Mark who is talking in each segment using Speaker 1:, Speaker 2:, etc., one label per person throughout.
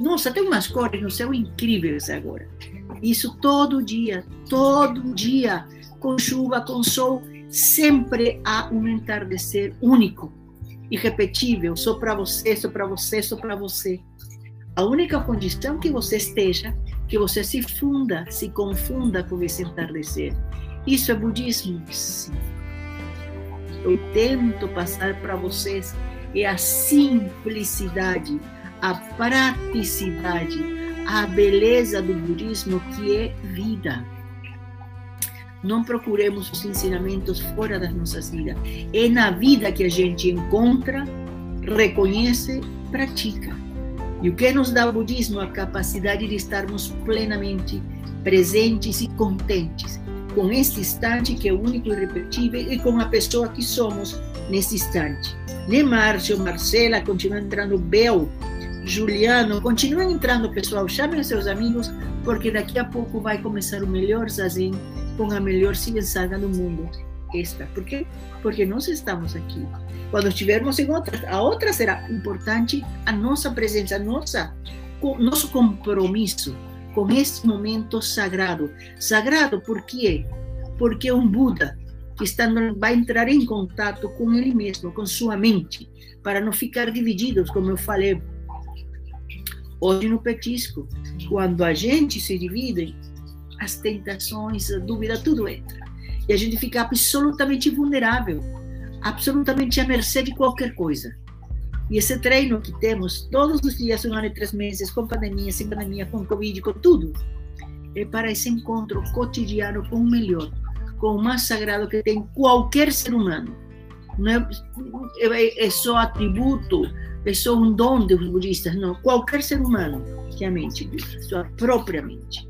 Speaker 1: Nossa, tem umas cores no céu incríveis agora. Isso todo dia, todo dia, com chuva, com sol, sempre há um entardecer único, irrepetível, só para você, só para você, só para você. A única condição que você esteja, que você se funda, se confunda com esse entardecer. Isso é budismo? Sim. Eu tento passar para vocês é a simplicidade, a praticidade, a beleza do budismo que é vida. Não procuremos os ensinamentos fora das nossas vidas. É na vida que a gente encontra, reconhece, pratica. E o que nos dá o budismo? A capacidade de estarmos plenamente presentes e contentes com este instante que é único e irrepetível e com a pessoa que somos nesse instante. Né, Márcio, Marcela, continua entrando Bel, Juliano, continuem entrando, pessoal. Chamem seus amigos, porque daqui a pouco vai começar o melhor zazen com a melhor ciência do mundo. Esta. Por quê? Porque nós estamos aqui. Quando estivermos em outra, a outra será importante a nossa presença, a nossa, nosso compromisso com este momento sagrado. Sagrado por quê? Porque um Buda que está, vai entrar em contato com ele mesmo, com sua mente, para não ficar divididos, como eu falei hoje no petisco. Quando a gente se divide, as tentações, a dúvida, tudo entra. E a gente fica absolutamente vulnerável, absolutamente à mercê de qualquer coisa. E esse treino que temos todos os dias, um ano e três meses, com pandemia, sem pandemia, com Covid, com tudo, é para esse encontro cotidiano com o melhor, com o mais sagrado que tem qualquer ser humano. Não é, é, é só atributo, é só um dom dos budistas, não. Qualquer ser humano que a mente sua própria mente.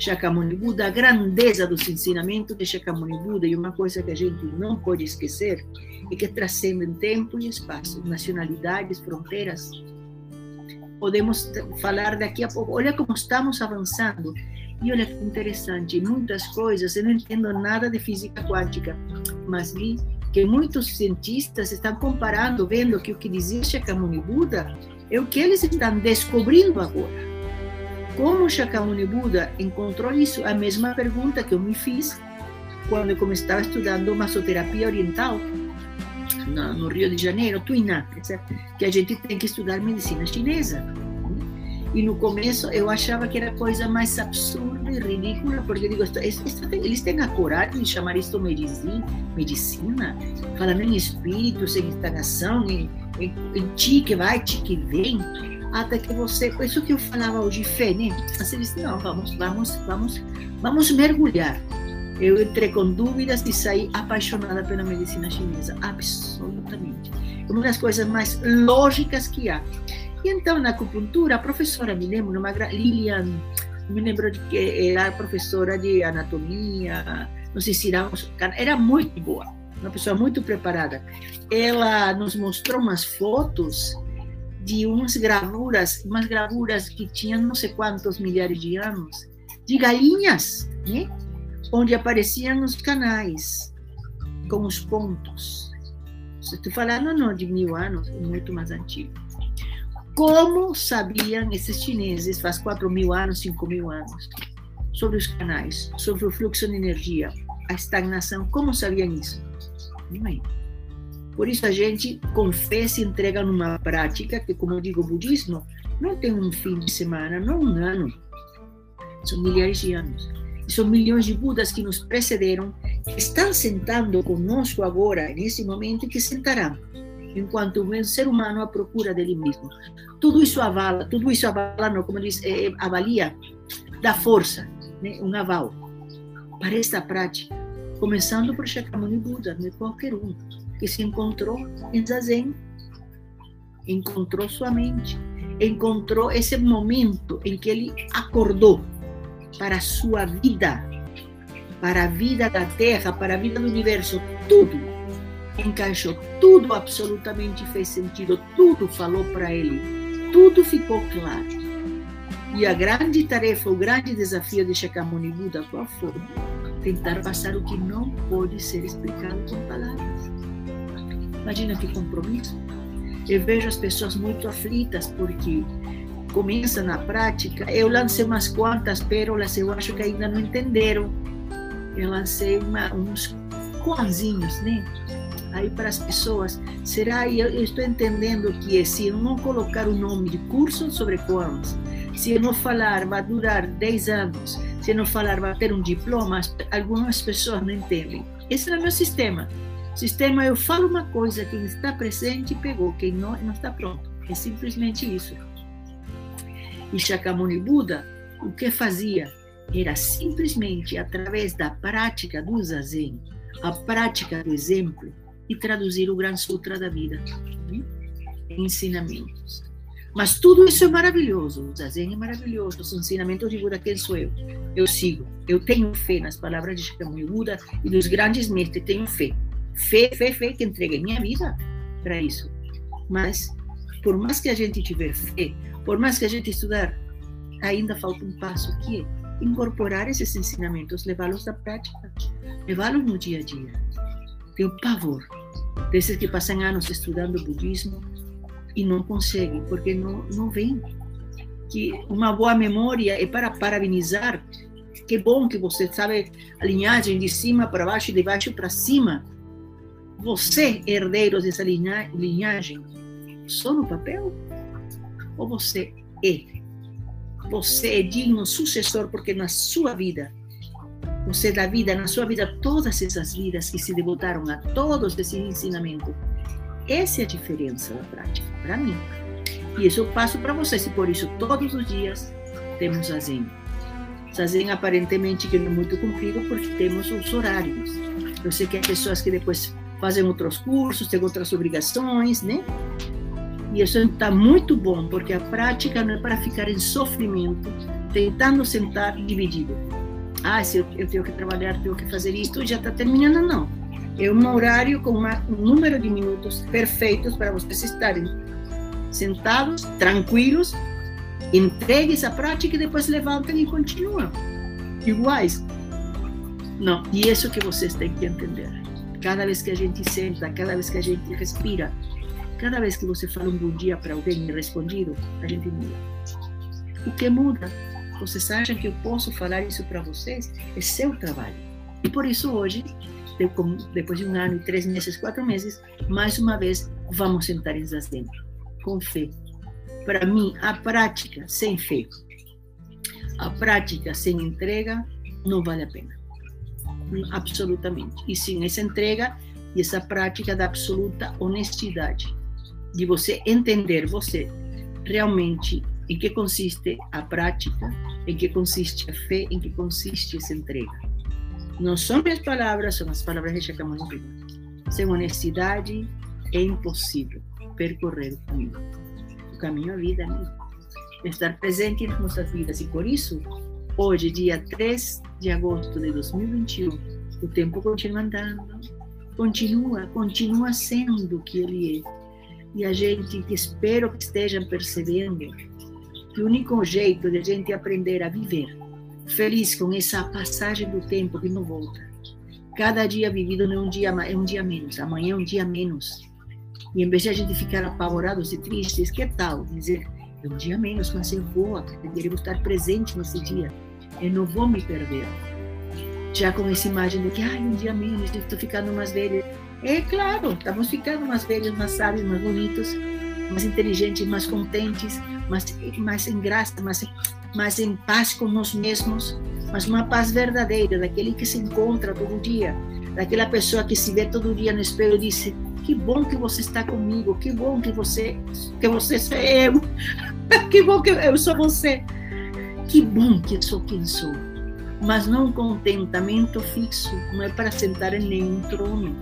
Speaker 1: Shakyamuni Buda, a grandeza dos ensinamentos de Shakyamuni Buda, e uma coisa que a gente não pode esquecer, é que transcendem tempo e espaço, nacionalidades, fronteiras. Podemos falar daqui a pouco, olha como estamos avançando e olha que interessante, muitas coisas, eu não entendo nada de física quântica, mas vi que muitos cientistas estão comparando, vendo que o que dizia Shakyamuni Buda é o que eles estão descobrindo agora. Como Shakyamuni Buda encontrou isso? A mesma pergunta que eu me fiz quando eu estava estudando massoterapia oriental no, Rio de Janeiro, Tuiná, que a gente tem que estudar medicina chinesa. E no começo eu achava que era a coisa mais absurda e ridícula, porque digo, isto, isto, eles têm a coragem de chamar isto medicina, medicina falando em espíritos, em instalação, em, em, em ti que vai, ti que vem, até que você, isso que eu falava hoje, fé, né? Você disse, não, vamos, vamos, vamos, vamos mergulhar. Eu entrei com dúvidas e saí apaixonada pela medicina chinesa, absolutamente. Uma das coisas mais lógicas que há. E então, na acupuntura, a professora, me lembro, uma Lilian, me lembro de que era professora de anatomia, não sei se era, muito boa, uma pessoa muito preparada. Ela nos mostrou umas fotos de umas gravuras, umas gravuras que tinham não sei quantos milhares de anos, de galinhas, né? onde apareciam os canais com os pontos. Estou falando não de mil anos, muito mais antigo. Como sabiam esses chineses, faz 4 mil anos, 5 mil anos, sobre os canais, sobre o fluxo de energia, a estagnação? Como sabiam isso? Não Por isso a gente com fé se entrega numa prática que, como eu digo, o budismo não tem um fim de semana, não um ano. São milhares de anos. E são milhões de Budas que nos precederam, que estão sentando conosco agora, nesse momento, e que sentarão enquanto o ser humano à procura dele mesmo. Tudo isso avala, tudo isso avala, não, como diz, é, avalia, dá força, né, um aval para esta prática, começando por Shakyamuni Buda, não qualquer um, que se encontrou em Zazen, encontrou sua mente, encontrou esse momento em que ele acordou para a sua vida, para a vida da Terra, para a vida do universo, tudo encaixou, tudo absolutamente fez sentido, tudo falou para ele, tudo ficou claro. E a grande tarefa, o grande desafio de Shakyamuni Buda, qual foi? Tentar passar o que não pode ser explicado com palavras. Imagina que compromisso. Eu vejo as pessoas muito aflitas porque começa na prática, eu lancei umas quantas pérolas, eu acho que ainda não entenderam. Eu lancei uma, uns coanzinhos, né? Aí para as pessoas, será? Eu, eu estou entendendo que é, se eu não colocar o nome de curso sobre koans, se eu não falar, vai durar 10 anos, se eu não falar, vai ter um diploma, algumas pessoas não entendem. Esse é o meu sistema. Sistema, eu falo uma coisa, quem está presente pegou, quem não, não está pronto. É simplesmente isso. E Shakyamuni Buda, o que fazia era simplesmente através da prática do zazen, a prática do exemplo, e traduzir o Gran Sutra da vida em ensinamentos. Mas tudo isso é maravilhoso. O zazen é maravilhoso. Os ensinamentos de Buda, quem sou eu? Eu sigo. Eu tenho fé nas palavras de Shakyamuni Buda e dos grandes mestres. Tenho fé. Fé, fé, fé, que entreguei minha vida para isso. Mas, por mais que a gente tiver fé, por mais que a gente estudar, ainda falta um passo que é incorporar esses ensinamentos, levá-los à prática, levá-los no dia a dia. Tenho pavor desses que passam anos estudando budismo e não conseguem, porque não, não vem. Que uma boa memória é para parabenizar. Que bom que você sabe a linhagem de cima para baixo e de baixo para cima você, herdeiro dessa linhagem, só no papel? Ou você é? Você é digno sucessor porque na sua vida, você dá vida, na sua vida, todas essas vidas que se devotaram a todos esses ensinamentos. Essa é a diferença da prática, para mim. E isso eu passo para vocês, e por isso todos os dias temos zazen. Zazen aparentemente que é muito cumprido porque temos os horários. Eu sei que há pessoas que depois fazem outros cursos, têm outras obrigações, né? E isso está muito bom, porque a prática não é para ficar em sofrimento, tentando sentar dividido. Ah, se eu, eu tenho que trabalhar, tenho que fazer isso, já está terminando, não. É um horário com uma, um número de minutos perfeitos para vocês estarem sentados, tranquilos, entregues a prática e depois levantam e continuam. Iguais. Não, e isso que vocês têm que entender. Cada vez que a gente senta, cada vez que a gente respira, cada vez que você fala um bom dia para alguém respondido, a gente muda. O que muda? Vocês acham que eu posso falar isso para vocês? É seu trabalho. E por isso hoje, depois de um ano, três meses, quatro meses, mais uma vez vamos sentar em Zazen, com fé. Para mim, a prática sem fé, a prática sem entrega, não vale a pena absolutamente. E sim, essa entrega e essa prática da absoluta honestidade, de você entender você realmente em que consiste a prática, em que consiste a fé, em que consiste essa entrega. Não são minhas palavras, são as palavras de Shakyamuni Sem honestidade é impossível percorrer o caminho. O caminho a vida, né? estar presente em nossas vidas. E por isso, Hoje, dia 3 de agosto de 2021, o tempo continua andando, continua, continua sendo o que ele é. E a gente, espero que estejam percebendo que o único jeito de a gente aprender a viver feliz com essa passagem do tempo que não volta. Cada dia vivido é um dia, é um dia menos, amanhã é um dia menos. E em vez de a gente ficar apavorados e tristes, que tal dizer, é um dia menos, mas eu vou aprender, eu vou estar presente nesse dia eu não vou me perder. Já com essa imagem de que, ai, um dia menos, estou ficando mais velha. É claro, estamos ficando mais velhos, mais sábios, mais bonitos, mais inteligentes, mais contentes, mais, mais em graça, mais, mais em paz com nós mesmos, mas uma paz verdadeira, daquele que se encontra todo dia, daquela pessoa que se vê todo dia no espelho e diz: que bom que você está comigo, que bom que você, que você sou eu, que bom que eu sou você. Que bom que sou quem sou, mas não um contentamento fixo, não é para sentar em nenhum trono,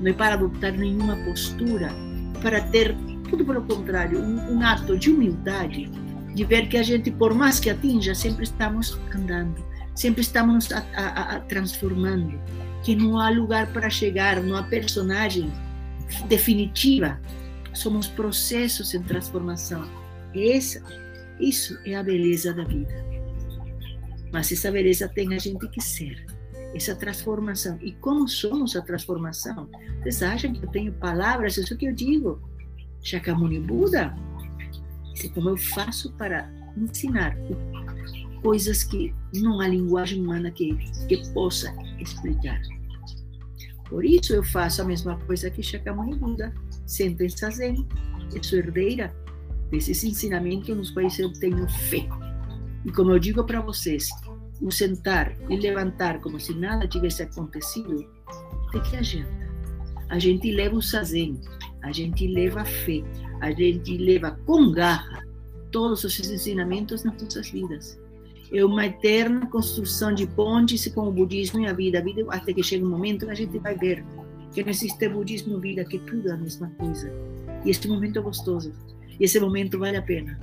Speaker 1: não é para adotar nenhuma postura, para ter, tudo pelo contrário, um, um ato de humildade, de ver que a gente, por mais que atinja, sempre estamos andando, sempre estamos a, a, a transformando, que não há lugar para chegar, não há personagem definitiva, somos processos em transformação. Essa, isso é a beleza da vida. Mas essa beleza tem a gente que ser, essa transformação. E como somos a transformação? Vocês acham que eu tenho palavras? Isso que eu digo. Shakyamuni Buda, é como eu faço para ensinar coisas que não há linguagem humana que, que possa explicar. Por isso eu faço a mesma coisa que Shakyamuni Buda. Sento em Sazen, eu sou herdeira desses ensinamentos nos quais eu tenho fé. E como eu digo para vocês, o sentar e levantar como se nada tivesse acontecido, de que adianta? A gente leva o Sazen, a gente leva fé, a gente leva com garra todos os ensinamentos nas nossas vidas. É uma eterna construção de pontes com o budismo e a vida, a vida até que chega um momento que a gente vai ver que não existe budismo vida, que tudo é a mesma coisa. E este momento é gostoso. E esse momento vale a pena.